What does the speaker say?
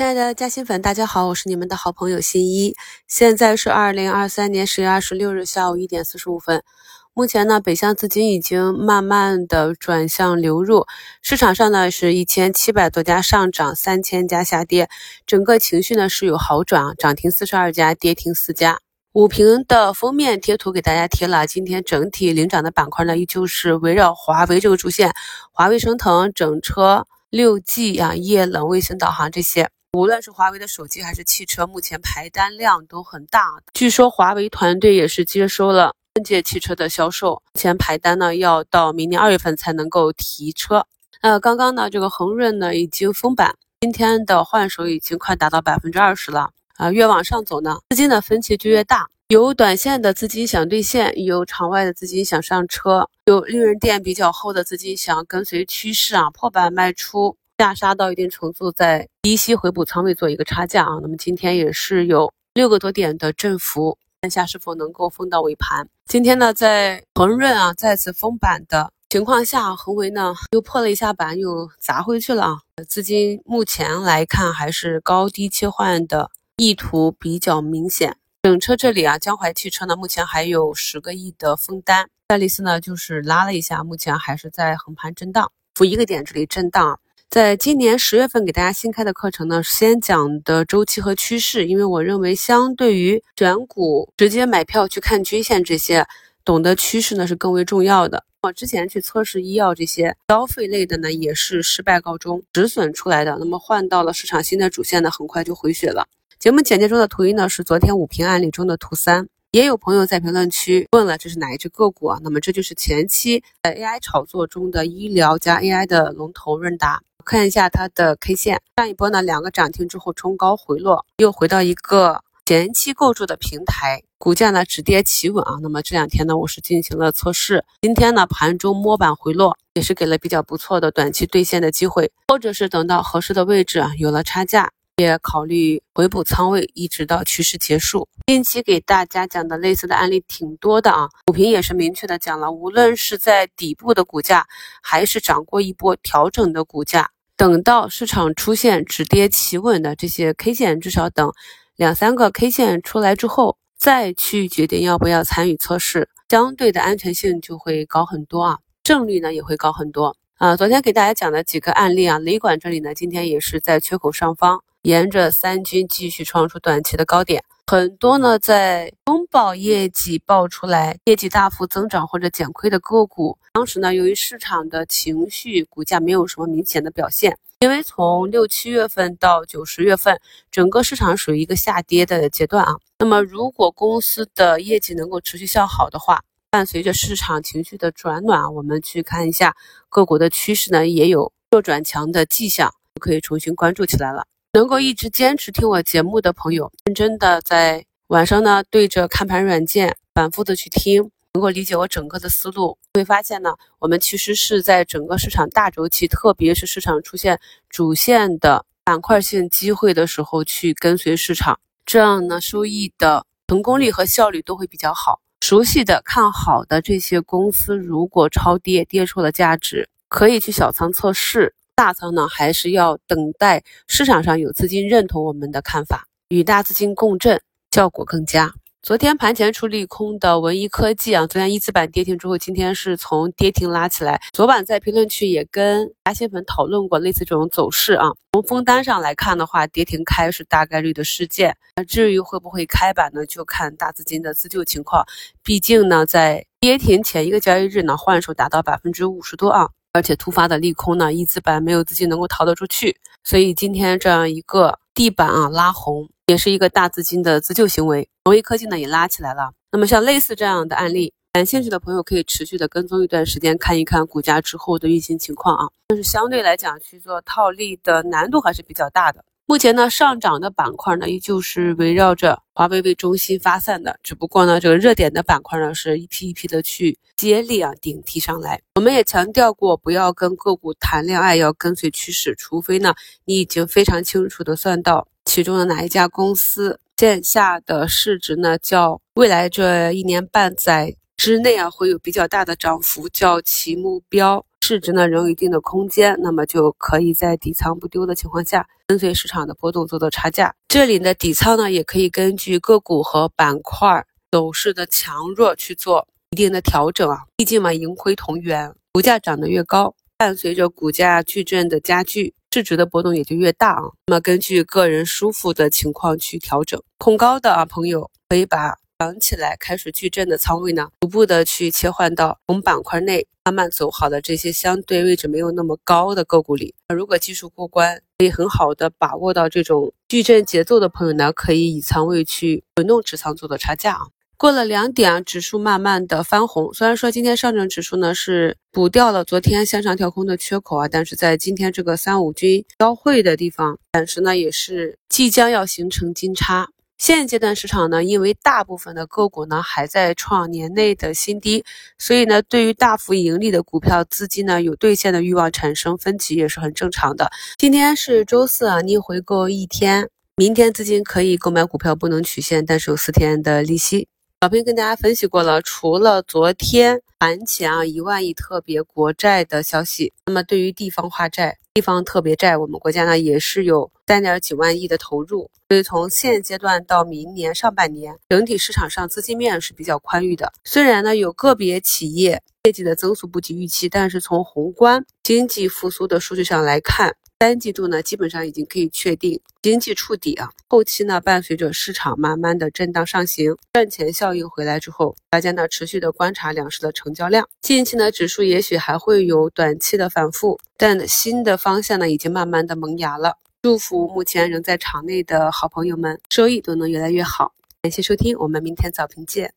亲爱的嘉兴粉，大家好，我是你们的好朋友新一。现在是二零二三年十月二十六日下午一点四十五分。目前呢，北向资金已经慢慢的转向流入市场上呢，是一千七百多家上涨，三千家下跌，整个情绪呢是有好转啊，涨停四十二家，跌停四家。五评的封面贴图给大家贴了，今天整体领涨的板块呢，依旧是围绕华为这个主线，华为升腾、整车、六 G 啊、液冷、卫星导航这些。无论是华为的手机还是汽车，目前排单量都很大。据说华为团队也是接收了春节汽车的销售，目前排单呢要到明年二月份才能够提车。那刚刚呢，这个恒润呢已经封板，今天的换手已经快达到百分之二十了。啊，越往上走呢，资金的分歧就越大。有短线的资金想兑现，有场外的资金想上车，有利润垫比较厚的资金想跟随趋势啊破板卖出。下杀到一定程度，在低吸回补仓位做一个差价啊。那么今天也是有六个多点的振幅，看下是否能够封到尾盘。今天呢，在恒润啊再次封板的情况下，恒为呢又破了一下板，又砸回去了啊。资金目前来看还是高低切换的意图比较明显。整车这里啊，江淮汽车呢目前还有十个亿的封单，赛力斯呢就是拉了一下，目前还是在横盘震荡，负一个点这里震荡。在今年十月份给大家新开的课程呢，先讲的周期和趋势，因为我认为相对于选股直接买票去看均线这些，懂得趋势呢是更为重要的。我之前去测试医药这些消费类的呢，也是失败告终，止损出来的。那么换到了市场新的主线呢，很快就回血了。节目简介中的图一呢，是昨天五评案例中的图三。也有朋友在评论区问了，这是哪一只个股啊？那么这就是前期在 AI 炒作中的医疗加 AI 的龙头润达。看一下它的 K 线，上一波呢两个涨停之后冲高回落，又回到一个前期构筑的平台，股价呢止跌企稳啊。那么这两天呢我是进行了测试，今天呢盘中摸板回落，也是给了比较不错的短期兑现的机会，或者是等到合适的位置啊有了差价。也考虑回补仓位，一直到趋势结束。近期给大家讲的类似的案例挺多的啊，股评也是明确的讲了，无论是在底部的股价，还是涨过一波调整的股价，等到市场出现止跌企稳的这些 K 线，至少等两三个 K 线出来之后，再去决定要不要参与测试，相对的安全性就会高很多啊，胜率呢也会高很多啊。昨天给大家讲的几个案例啊，雷管这里呢，今天也是在缺口上方。沿着三均继续创出短期的高点，很多呢在中报业绩爆出来，业绩大幅增长或者减亏的个股，当时呢由于市场的情绪，股价没有什么明显的表现，因为从六七月份到九十月份，整个市场属于一个下跌的阶段啊。那么如果公司的业绩能够持续向好的话，伴随着市场情绪的转暖，我们去看一下个股的趋势呢，也有弱转强的迹象，就可以重新关注起来了。能够一直坚持听我节目的朋友，认真的在晚上呢对着看盘软件反复的去听，能够理解我整个的思路，会发现呢，我们其实是在整个市场大周期，特别是市场出现主线的板块性机会的时候去跟随市场，这样呢收益的成功率和效率都会比较好。熟悉的看好的这些公司，如果超跌跌出了价值，可以去小仓测试。大仓呢，还是要等待市场上有资金认同我们的看法，与大资金共振，效果更佳。昨天盘前出利空的文一科技啊，昨天一字板跌停之后，今天是从跌停拉起来。昨晚在评论区也跟嘉兴粉讨论过类似这种走势啊。从封单上来看的话，跌停开是大概率的事件。那至于会不会开板呢，就看大资金的自救情况。毕竟呢，在跌停前一个交易日呢，换手达到百分之五十多啊。而且突发的利空呢，一字板没有资金能够逃得出去，所以今天这样一个地板啊拉红，也是一个大资金的自救行为。荣威科技呢也拉起来了。那么像类似这样的案例，感兴趣的朋友可以持续的跟踪一段时间，看一看股价之后的运行情况啊。但是相对来讲去做套利的难度还是比较大的。目前呢，上涨的板块呢，依旧是围绕着华为为中心发散的，只不过呢，这个热点的板块呢，是一批一批的去接力啊，顶替上来。我们也强调过，不要跟个股谈恋爱，要跟随趋势，除非呢，你已经非常清楚的算到其中的哪一家公司线下的市值呢，较未来这一年半载之内啊，会有比较大的涨幅，较其目标。市值呢仍有一定的空间，那么就可以在底仓不丢的情况下，跟随市场的波动做做差价。这里的底仓呢，也可以根据个股和板块走势的强弱去做一定的调整啊。毕竟嘛，盈亏同源，股价涨得越高，伴随着股价矩阵的加剧，市值的波动也就越大啊。那么根据个人舒服的情况去调整，恐高的啊朋友可以把。涨起来开始矩阵的仓位呢，逐步的去切换到从板块内慢慢走好的这些相对位置没有那么高的个股里。如果技术过关，可以很好的把握到这种矩阵节奏的朋友呢，可以以仓位去滚动持仓做的差价啊。过了两点啊，指数慢慢的翻红。虽然说今天上证指数呢是补掉了昨天向上跳空的缺口啊，但是在今天这个三五均交汇的地方，暂时呢也是即将要形成金叉。现阶段市场呢，因为大部分的个股呢还在创年内的新低，所以呢，对于大幅盈利的股票，资金呢有兑现的欲望，产生分歧也是很正常的。今天是周四啊，逆回购一天，明天资金可以购买股票，不能取现，但是有四天的利息。小平跟大家分析过了，除了昨天盘前啊一万亿特别国债的消息，那么对于地方化债、地方特别债，我们国家呢也是有三点几万亿的投入，所以从现阶段到明年上半年，整体市场上资金面是比较宽裕的。虽然呢有个别企业业绩的增速不及预期，但是从宏观经济复苏的数据上来看。三季度呢，基本上已经可以确定经济触底啊。后期呢，伴随着市场慢慢的震荡上行，赚钱效应回来之后，大家呢持续的观察两市的成交量。近期呢，指数也许还会有短期的反复，但新的方向呢，已经慢慢的萌芽了。祝福目前仍在场内的好朋友们，收益都能越来越好。感谢收听，我们明天早评见。